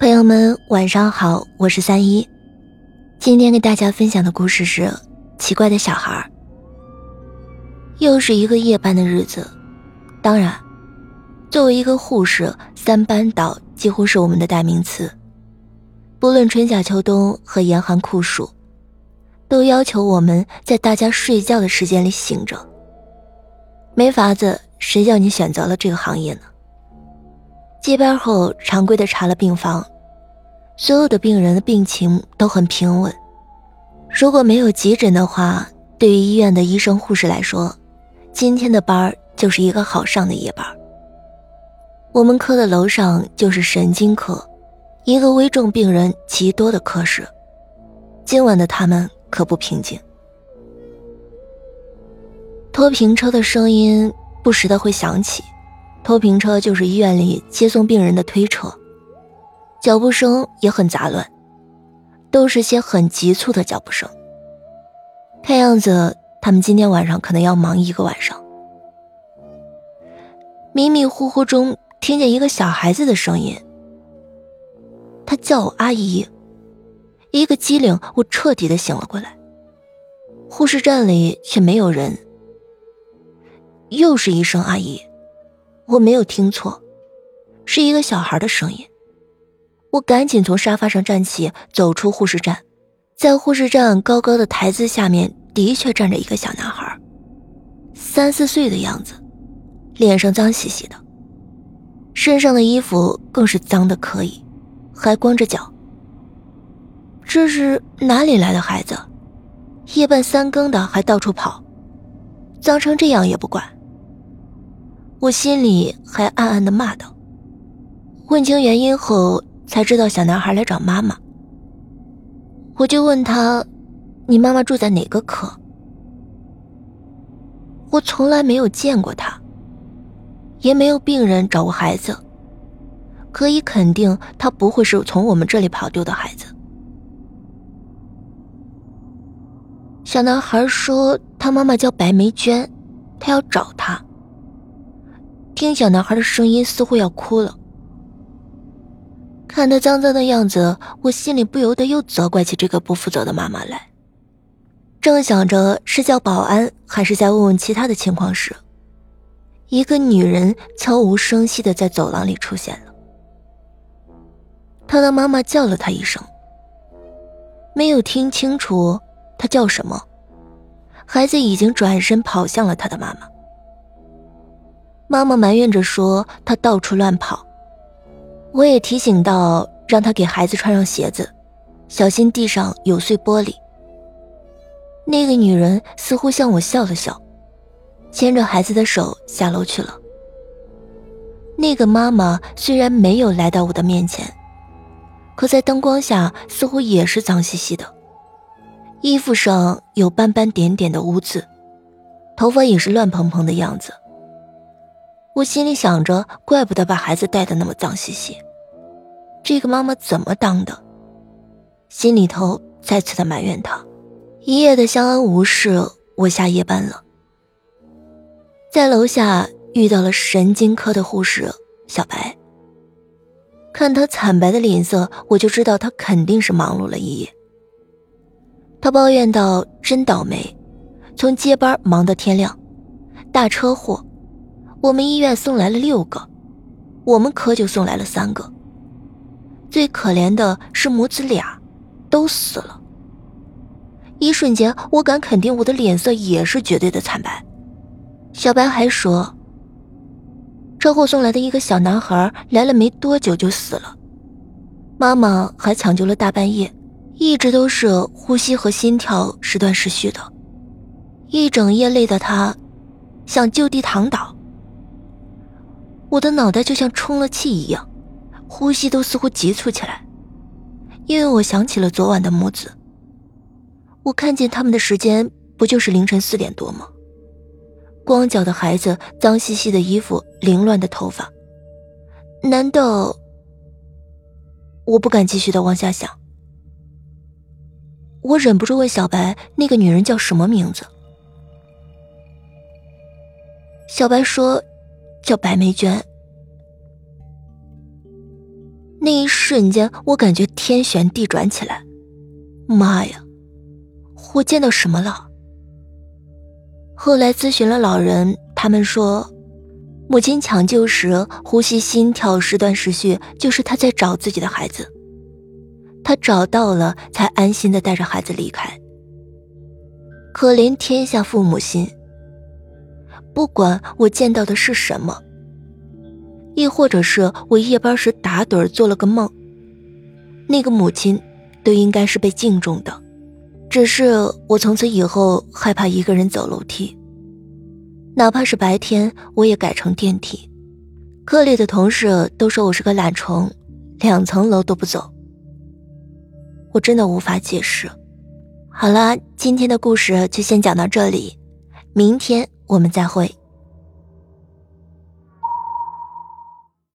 朋友们晚上好，我是三一。今天给大家分享的故事是《奇怪的小孩》。又是一个夜班的日子，当然，作为一个护士，三班倒几乎是我们的代名词。不论春夏秋冬和严寒酷暑，都要求我们在大家睡觉的时间里醒着。没法子，谁叫你选择了这个行业呢？接班后，常规的查了病房，所有的病人的病情都很平稳。如果没有急诊的话，对于医院的医生护士来说，今天的班就是一个好上的夜班。我们科的楼上就是神经科，一个危重病人极多的科室。今晚的他们可不平静，拖平车的声音不时的会响起。拖平车就是医院里接送病人的推车，脚步声也很杂乱，都是些很急促的脚步声。看样子他们今天晚上可能要忙一个晚上。迷迷糊糊中听见一个小孩子的声音，他叫我阿姨，一个机灵，我彻底的醒了过来。护士站里却没有人，又是一声阿姨。我没有听错，是一个小孩的声音。我赶紧从沙发上站起，走出护士站，在护士站高高的台子下面，的确站着一个小男孩，三四岁的样子，脸上脏兮兮的，身上的衣服更是脏的可以，还光着脚。这是哪里来的孩子？夜半三更的还到处跑，脏成这样也不管。我心里还暗暗的骂道：“问清原因后，才知道小男孩来找妈妈。我就问他：‘你妈妈住在哪个科？’我从来没有见过他，也没有病人找过孩子，可以肯定他不会是从我们这里跑丢的孩子。”小男孩说：“他妈妈叫白梅娟，他要找他。”听小男孩的声音，似乎要哭了。看他脏脏的样子，我心里不由得又责怪起这个不负责的妈妈来。正想着是叫保安，还是再问问其他的情况时，一个女人悄无声息的在走廊里出现了。他的妈妈叫了他一声，没有听清楚他叫什么。孩子已经转身跑向了他的妈妈。妈妈埋怨着说：“他到处乱跑。”我也提醒道：“让他给孩子穿上鞋子，小心地上有碎玻璃。”那个女人似乎向我笑了笑，牵着孩子的手下楼去了。那个妈妈虽然没有来到我的面前，可在灯光下似乎也是脏兮兮的，衣服上有斑斑点点的污渍，头发也是乱蓬蓬的样子。我心里想着，怪不得把孩子带的那么脏兮兮，这个妈妈怎么当的？心里头再次的埋怨她。一夜的相安无事，我下夜班了，在楼下遇到了神经科的护士小白。看她惨白的脸色，我就知道她肯定是忙碌了一夜。她抱怨道：“真倒霉，从接班忙到天亮，大车祸。”我们医院送来了六个，我们科就送来了三个。最可怜的是母子俩，都死了。一瞬间，我敢肯定我的脸色也是绝对的惨白。小白还说，车祸送来的一个小男孩来了没多久就死了，妈妈还抢救了大半夜，一直都是呼吸和心跳时断时续的，一整夜累得他想就地躺倒。我的脑袋就像充了气一样，呼吸都似乎急促起来，因为我想起了昨晚的母子。我看见他们的时间不就是凌晨四点多吗？光脚的孩子，脏兮兮的衣服，凌乱的头发，难道……我不敢继续的往下想。我忍不住问小白：“那个女人叫什么名字？”小白说。叫白梅娟。那一瞬间，我感觉天旋地转起来。妈呀，我见到什么了？后来咨询了老人，他们说，母亲抢救时呼吸、心跳时断时续，就是她在找自己的孩子。她找到了，才安心的带着孩子离开。可怜天下父母心。不管我见到的是什么，亦或者是我夜班时打盹做了个梦，那个母亲，都应该是被敬重的。只是我从此以后害怕一个人走楼梯，哪怕是白天，我也改成电梯。科里的同事都说我是个懒虫，两层楼都不走。我真的无法解释。好了，今天的故事就先讲到这里，明天我们再会。